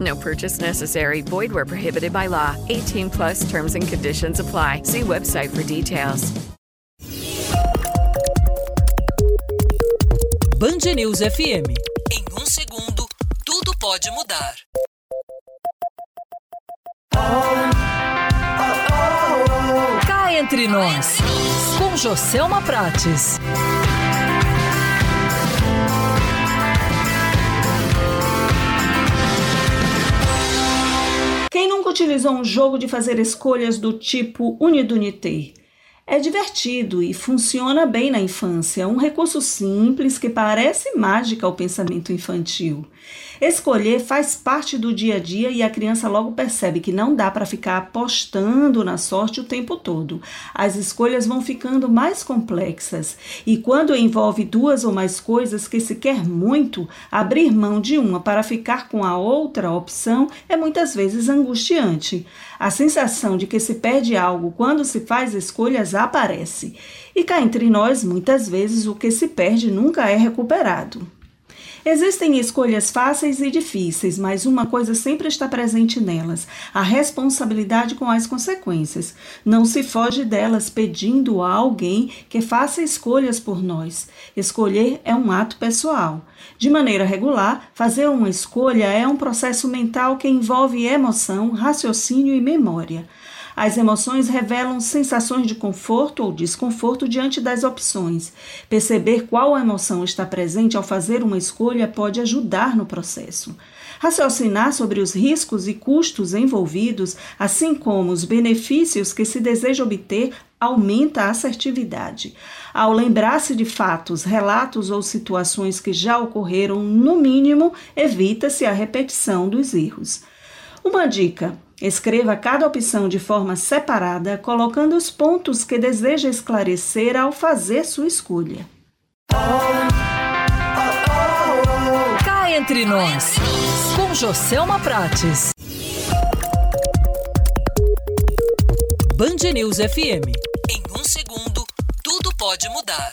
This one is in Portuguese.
No purchase necessary. Void where prohibited by law. 18 plus terms and conditions apply. See website for details. Band News FM. Em um segundo, tudo pode mudar. Cá entre nós, com Joselma Prates. Utilizou um jogo de fazer escolhas do tipo Unidunité? É divertido e funciona bem na infância, um recurso simples que parece mágica ao pensamento infantil. Escolher faz parte do dia a dia e a criança logo percebe que não dá para ficar apostando na sorte o tempo todo. As escolhas vão ficando mais complexas e quando envolve duas ou mais coisas que se quer muito, abrir mão de uma para ficar com a outra opção é muitas vezes angustiante. A sensação de que se perde algo quando se faz escolhas aparece. E cá entre nós, muitas vezes o que se perde nunca é recuperado. Existem escolhas fáceis e difíceis, mas uma coisa sempre está presente nelas: a responsabilidade com as consequências. Não se foge delas pedindo a alguém que faça escolhas por nós. Escolher é um ato pessoal. De maneira regular, fazer uma escolha é um processo mental que envolve emoção, raciocínio e memória. As emoções revelam sensações de conforto ou desconforto diante das opções. Perceber qual emoção está presente ao fazer uma escolha pode ajudar no processo. Raciocinar sobre os riscos e custos envolvidos, assim como os benefícios que se deseja obter, aumenta a assertividade. Ao lembrar-se de fatos, relatos ou situações que já ocorreram, no mínimo, evita-se a repetição dos erros. Uma dica: Escreva cada opção de forma separada, colocando os pontos que deseja esclarecer ao fazer sua escolha. Cá entre nós, com Joselma Prates. Band News FM. Em um segundo, tudo pode mudar.